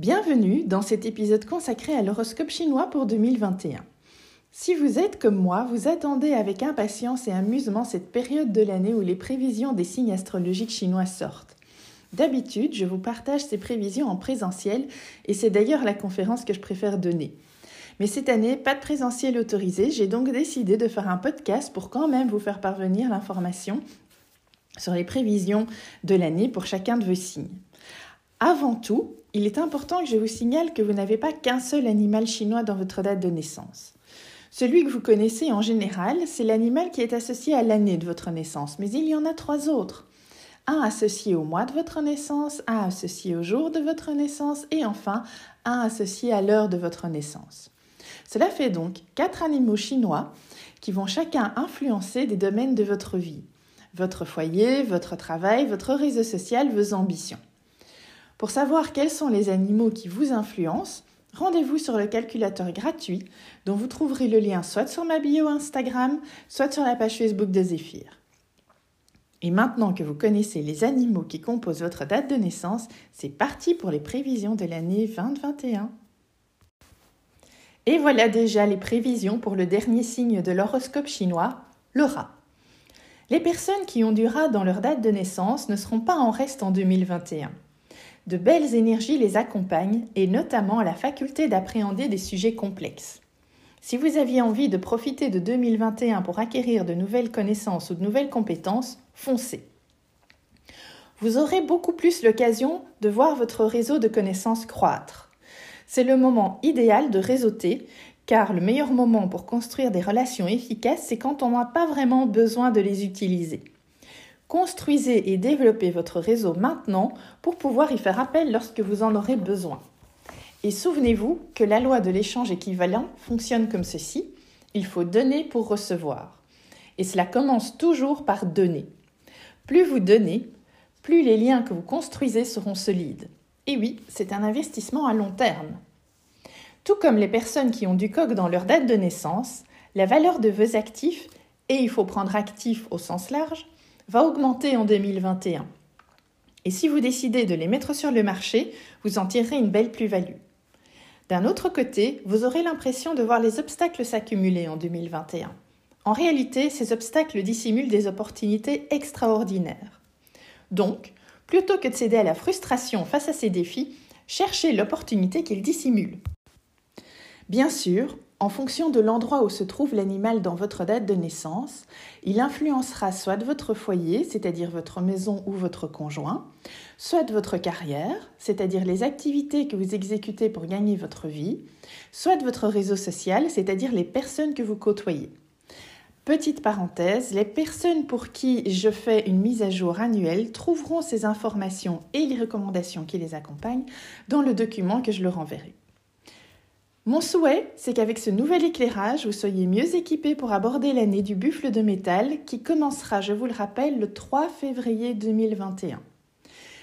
Bienvenue dans cet épisode consacré à l'horoscope chinois pour 2021. Si vous êtes comme moi, vous attendez avec impatience et amusement cette période de l'année où les prévisions des signes astrologiques chinois sortent. D'habitude, je vous partage ces prévisions en présentiel et c'est d'ailleurs la conférence que je préfère donner. Mais cette année, pas de présentiel autorisé, j'ai donc décidé de faire un podcast pour quand même vous faire parvenir l'information sur les prévisions de l'année pour chacun de vos signes. Avant tout, il est important que je vous signale que vous n'avez pas qu'un seul animal chinois dans votre date de naissance. Celui que vous connaissez en général, c'est l'animal qui est associé à l'année de votre naissance, mais il y en a trois autres. Un associé au mois de votre naissance, un associé au jour de votre naissance et enfin un associé à l'heure de votre naissance. Cela fait donc quatre animaux chinois qui vont chacun influencer des domaines de votre vie. Votre foyer, votre travail, votre réseau social, vos ambitions. Pour savoir quels sont les animaux qui vous influencent, rendez-vous sur le calculateur gratuit dont vous trouverez le lien soit sur ma bio Instagram, soit sur la page Facebook de Zéphyr. Et maintenant que vous connaissez les animaux qui composent votre date de naissance, c'est parti pour les prévisions de l'année 2021. Et voilà déjà les prévisions pour le dernier signe de l'horoscope chinois, le rat. Les personnes qui ont du rat dans leur date de naissance ne seront pas en reste en 2021 de belles énergies les accompagnent et notamment la faculté d'appréhender des sujets complexes. Si vous aviez envie de profiter de 2021 pour acquérir de nouvelles connaissances ou de nouvelles compétences, foncez. Vous aurez beaucoup plus l'occasion de voir votre réseau de connaissances croître. C'est le moment idéal de réseauter, car le meilleur moment pour construire des relations efficaces, c'est quand on n'a pas vraiment besoin de les utiliser. Construisez et développez votre réseau maintenant pour pouvoir y faire appel lorsque vous en aurez besoin. Et souvenez-vous que la loi de l'échange équivalent fonctionne comme ceci. Il faut donner pour recevoir. Et cela commence toujours par donner. Plus vous donnez, plus les liens que vous construisez seront solides. Et oui, c'est un investissement à long terme. Tout comme les personnes qui ont du coq dans leur date de naissance, la valeur de vos actifs, et il faut prendre actif au sens large, va augmenter en 2021. Et si vous décidez de les mettre sur le marché, vous en tirerez une belle plus-value. D'un autre côté, vous aurez l'impression de voir les obstacles s'accumuler en 2021. En réalité, ces obstacles dissimulent des opportunités extraordinaires. Donc, plutôt que de céder à la frustration face à ces défis, cherchez l'opportunité qu'ils dissimulent. Bien sûr, en fonction de l'endroit où se trouve l'animal dans votre date de naissance, il influencera soit votre foyer, c'est-à-dire votre maison ou votre conjoint, soit votre carrière, c'est-à-dire les activités que vous exécutez pour gagner votre vie, soit votre réseau social, c'est-à-dire les personnes que vous côtoyez. Petite parenthèse, les personnes pour qui je fais une mise à jour annuelle trouveront ces informations et les recommandations qui les accompagnent dans le document que je leur enverrai. Mon souhait, c'est qu'avec ce nouvel éclairage, vous soyez mieux équipés pour aborder l'année du buffle de métal qui commencera, je vous le rappelle, le 3 février 2021.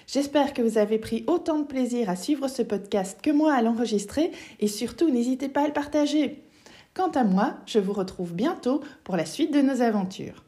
J'espère que vous avez pris autant de plaisir à suivre ce podcast que moi à l'enregistrer et surtout n'hésitez pas à le partager. Quant à moi, je vous retrouve bientôt pour la suite de nos aventures.